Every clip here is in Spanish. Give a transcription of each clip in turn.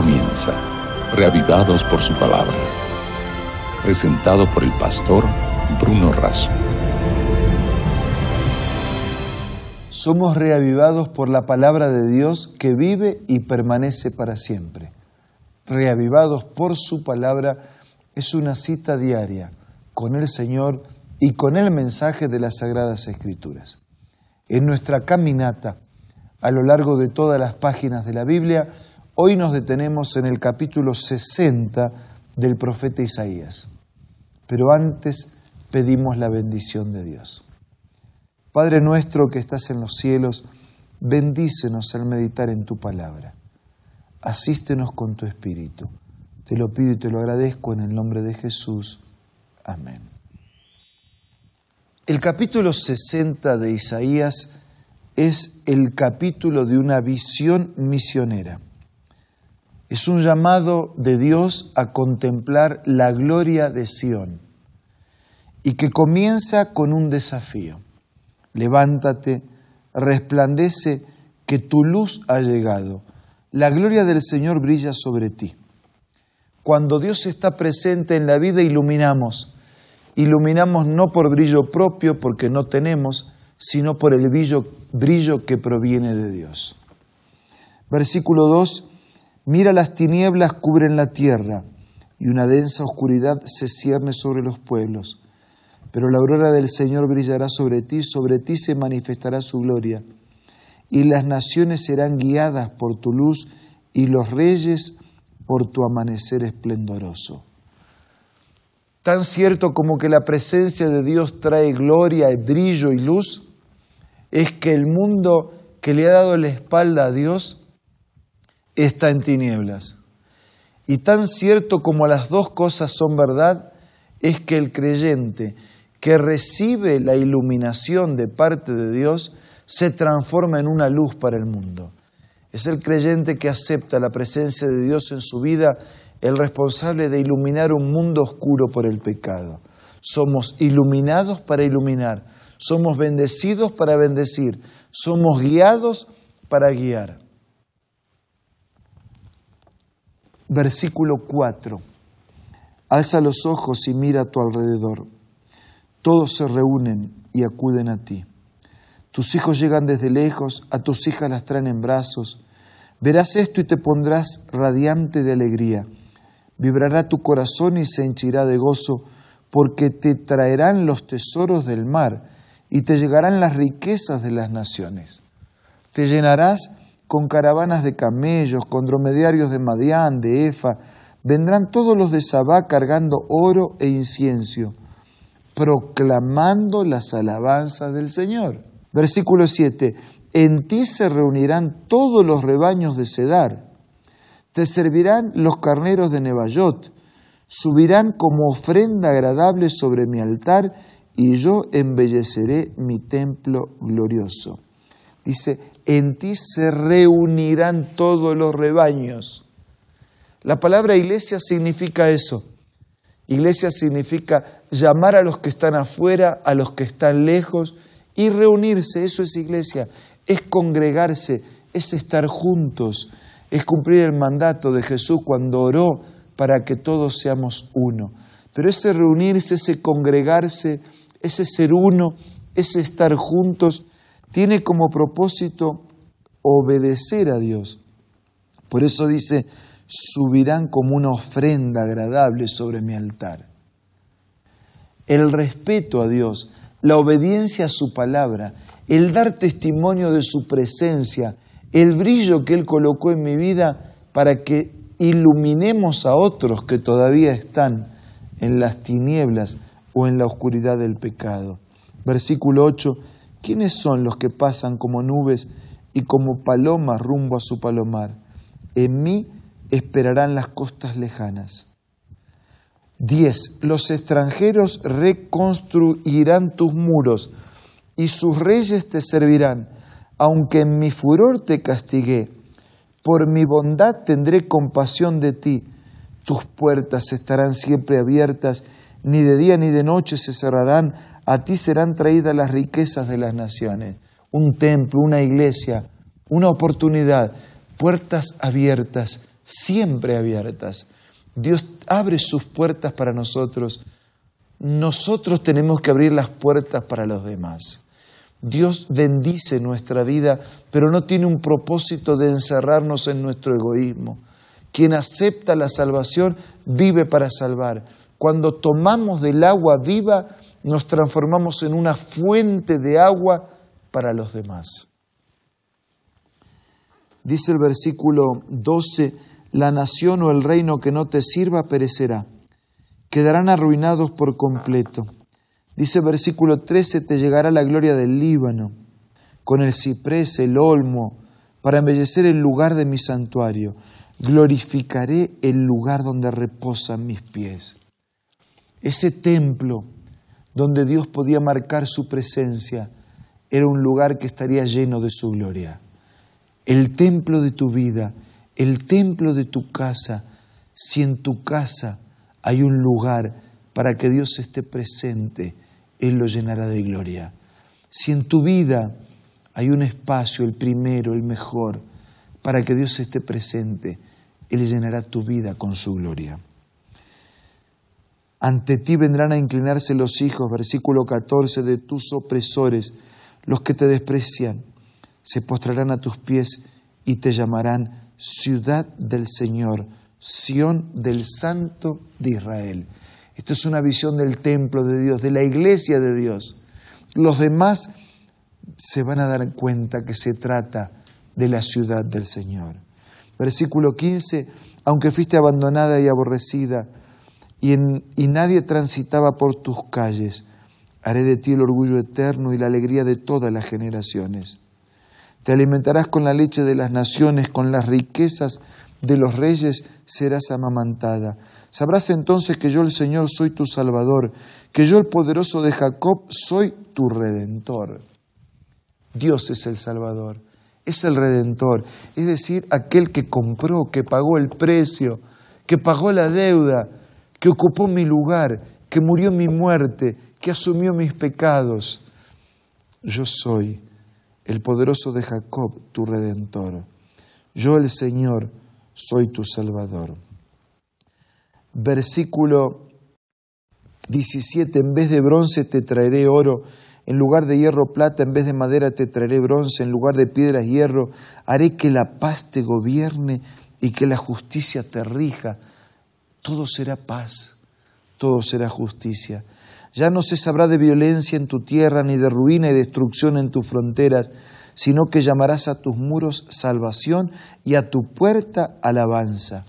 comienza, reavivados por su palabra. Presentado por el pastor Bruno Razo. Somos reavivados por la palabra de Dios que vive y permanece para siempre. Reavivados por su palabra es una cita diaria con el Señor y con el mensaje de las Sagradas Escrituras. En nuestra caminata a lo largo de todas las páginas de la Biblia, hoy nos detenemos en el capítulo 60 del profeta Isaías. Pero antes pedimos la bendición de Dios. Padre nuestro que estás en los cielos, bendícenos al meditar en tu palabra. Asístenos con tu espíritu. Te lo pido y te lo agradezco en el nombre de Jesús. Amén. El capítulo 60 de Isaías es el capítulo de una visión misionera. Es un llamado de Dios a contemplar la gloria de Sión y que comienza con un desafío. Levántate, resplandece, que tu luz ha llegado. La gloria del Señor brilla sobre ti. Cuando Dios está presente en la vida, iluminamos. Iluminamos no por brillo propio, porque no tenemos, sino por el brillo, brillo que proviene de Dios. Versículo 2, mira las tinieblas cubren la tierra y una densa oscuridad se cierne sobre los pueblos. Pero la aurora del Señor brillará sobre ti, sobre ti se manifestará su gloria, y las naciones serán guiadas por tu luz y los reyes por tu amanecer esplendoroso. Tan cierto como que la presencia de Dios trae gloria, brillo y luz, es que el mundo que le ha dado la espalda a Dios está en tinieblas. Y tan cierto como las dos cosas son verdad, es que el creyente que recibe la iluminación de parte de Dios se transforma en una luz para el mundo. Es el creyente que acepta la presencia de Dios en su vida el responsable de iluminar un mundo oscuro por el pecado. Somos iluminados para iluminar somos bendecidos para bendecir, somos guiados para guiar. Versículo 4. Alza los ojos y mira a tu alrededor. Todos se reúnen y acuden a ti. Tus hijos llegan desde lejos, a tus hijas las traen en brazos. Verás esto y te pondrás radiante de alegría. Vibrará tu corazón y se henchirá de gozo, porque te traerán los tesoros del mar y te llegarán las riquezas de las naciones. Te llenarás con caravanas de camellos, con dromedarios de Madián, de Efa, vendrán todos los de Sabá cargando oro e incienso, proclamando las alabanzas del Señor. Versículo 7, en ti se reunirán todos los rebaños de Cedar, te servirán los carneros de Neballot, subirán como ofrenda agradable sobre mi altar y yo embelleceré mi templo glorioso. Dice, en ti se reunirán todos los rebaños. La palabra iglesia significa eso. Iglesia significa llamar a los que están afuera, a los que están lejos y reunirse. Eso es iglesia. Es congregarse, es estar juntos, es cumplir el mandato de Jesús cuando oró para que todos seamos uno. Pero ese reunirse, ese congregarse, ese ser uno, ese estar juntos, tiene como propósito obedecer a Dios. Por eso dice, subirán como una ofrenda agradable sobre mi altar. El respeto a Dios, la obediencia a su palabra, el dar testimonio de su presencia, el brillo que Él colocó en mi vida para que iluminemos a otros que todavía están en las tinieblas o en la oscuridad del pecado. Versículo 8, ¿quiénes son los que pasan como nubes y como palomas rumbo a su palomar? En mí esperarán las costas lejanas. 10. Los extranjeros reconstruirán tus muros y sus reyes te servirán, aunque en mi furor te castigué. Por mi bondad tendré compasión de ti. Tus puertas estarán siempre abiertas ni de día ni de noche se cerrarán, a ti serán traídas las riquezas de las naciones. Un templo, una iglesia, una oportunidad, puertas abiertas siempre abiertas. Dios abre sus puertas para nosotros. Nosotros tenemos que abrir las puertas para los demás. Dios bendice nuestra vida, pero no tiene un propósito de encerrarnos en nuestro egoísmo. Quien acepta la salvación vive para salvar. Cuando tomamos del agua viva, nos transformamos en una fuente de agua para los demás. Dice el versículo 12, la nación o el reino que no te sirva perecerá, quedarán arruinados por completo. Dice el versículo 13, te llegará la gloria del Líbano, con el ciprés, el olmo, para embellecer el lugar de mi santuario. Glorificaré el lugar donde reposan mis pies. Ese templo donde Dios podía marcar su presencia era un lugar que estaría lleno de su gloria. El templo de tu vida, el templo de tu casa, si en tu casa hay un lugar para que Dios esté presente, Él lo llenará de gloria. Si en tu vida hay un espacio, el primero, el mejor, para que Dios esté presente, Él llenará tu vida con su gloria. Ante ti vendrán a inclinarse los hijos, versículo 14, de tus opresores, los que te desprecian, se postrarán a tus pies y te llamarán ciudad del Señor, Sión del Santo de Israel. Esto es una visión del templo de Dios, de la iglesia de Dios. Los demás se van a dar cuenta que se trata de la ciudad del Señor. Versículo 15, aunque fuiste abandonada y aborrecida, y, nadie transitaba por tus calles. Haré de ti el orgullo eterno y la alegría de todas las generaciones. Te alimentarás con la leche de las naciones, con las riquezas de los reyes serás amamantada. Sabrás entonces que yo el Señor soy tu Salvador, que yo el poderoso de Jacob soy tu Redentor. Dios es el Salvador, es el Redentor, es decir, aquel que compró, que pagó el precio, que pagó la deuda, que ocupó mi lugar, que murió mi muerte, que asumió mis pecados. Yo soy el poderoso de Jacob, tu redentor. Yo el Señor soy tu Salvador. Versículo 17, en vez de bronce te traeré oro, en lugar de hierro plata, en vez de madera te traeré bronce, en lugar de piedras hierro, haré que la paz te gobierne y que la justicia te rija todo será paz, todo será justicia. Ya no se sabrá de violencia en tu tierra, ni de ruina y destrucción en tus fronteras, sino que llamarás a tus muros salvación y a tu puerta alabanza.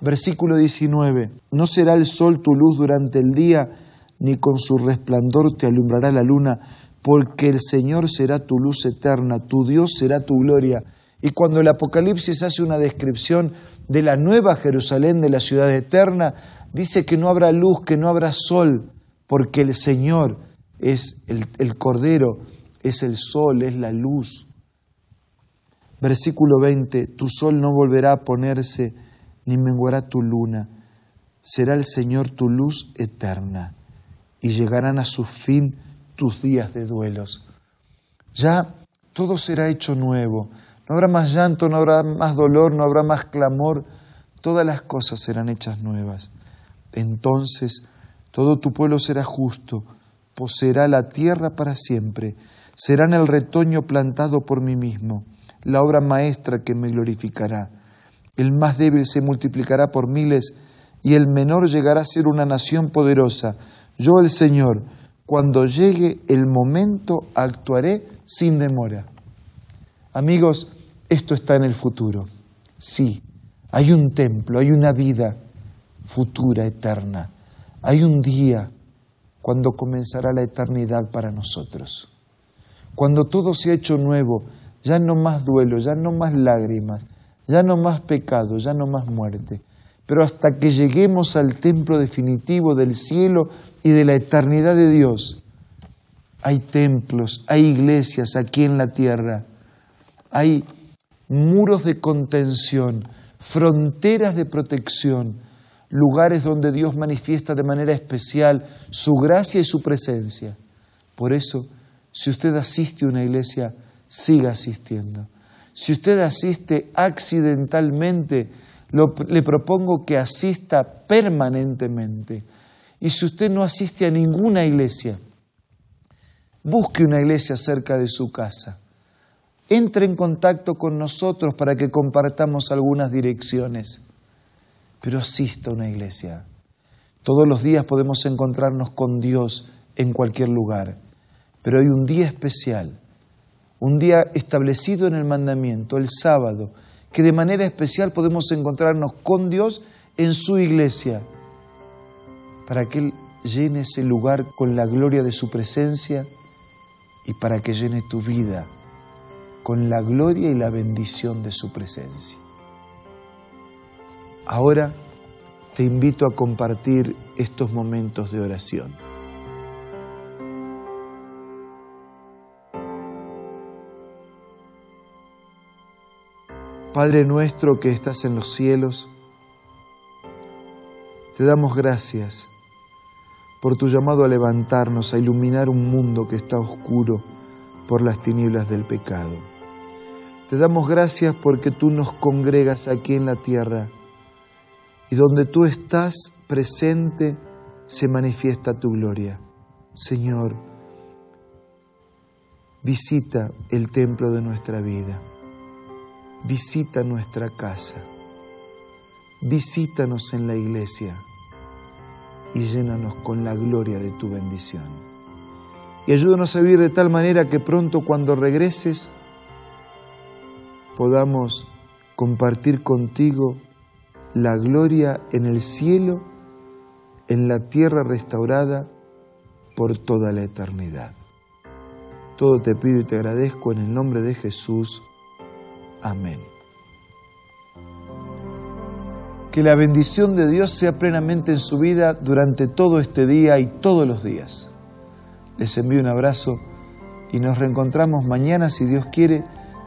Versículo 19. No será el sol tu luz durante el día, ni con su resplandor te alumbrará la luna, porque el Señor será tu luz eterna, tu Dios será tu gloria. Y cuando el Apocalipsis hace una descripción de la nueva Jerusalén, de la ciudad eterna, dice que no habrá luz, que no habrá sol, porque el Señor es el, Cordero, es el sol, es la luz. Versículo 20, tu sol no volverá a ponerse, ni menguará tu luna, será el Señor tu luz eterna, y llegarán a su fin tus días de duelos. Ya todo será hecho nuevo, no habrá más llanto, no habrá más dolor, no habrá más clamor. Todas las cosas serán hechas nuevas. Entonces todo tu pueblo será justo, poseerá la tierra para siempre, serán el retoño plantado por mí mismo, la obra maestra que me glorificará. El más débil se multiplicará por miles y el menor llegará a ser una nación poderosa. Yo el Señor, cuando llegue el momento, actuaré sin demora. Amigos, esto está en el futuro. Sí, hay un templo, hay una vida futura, eterna. Hay un día cuando comenzará la eternidad para nosotros. Cuando todo se ha hecho nuevo, ya no más duelo, ya no más lágrimas, ya no más pecado, ya no más muerte. Pero hasta que lleguemos al templo definitivo del cielo y de la eternidad de Dios, hay templos, hay iglesias aquí en la tierra hay muros de contención, fronteras de protección, lugares donde Dios manifiesta de manera especial su gracia y su presencia. Por eso, si usted asiste a una iglesia, siga asistiendo. Si usted asiste accidentalmente, le propongo que asista permanentemente. Y si usted no asiste a ninguna iglesia, busque una iglesia cerca de su casa. Entre en contacto con nosotros para que compartamos algunas direcciones. Pero asista a una iglesia. Todos los días podemos encontrarnos con Dios en cualquier lugar. Pero hay un día especial, un día establecido en el mandamiento, el sábado, que de manera especial podemos encontrarnos con Dios en su iglesia, para que Él llene ese lugar con la gloria de su presencia y para que llene tu vida con la gloria y la bendición de su presencia. Ahora te invito a compartir estos momentos de oración. Padre nuestro que estás en los cielos, te damos gracias por tu llamado a levantarnos, a iluminar un mundo que está oscuro por las tinieblas del pecado. Te damos gracias porque tú nos congregas aquí en la tierra y donde tú estás presente se manifiesta tu gloria. Señor, visita el templo de nuestra vida visita nuestra casa, visítanos en la iglesia y llénanos con la gloria de tu bendición. Y ayúdanos a vivir de tal manera que pronto cuando regreses podamos compartir contigo la gloria en el cielo, en la tierra restaurada por toda la eternidad. Todo te pido y te agradezco en el nombre de Jesús. Amén. Que la bendición de Dios sea plenamente en su vida durante todo este día y todos los días. Les envío un abrazo y nos reencontramos mañana, si Dios quiere,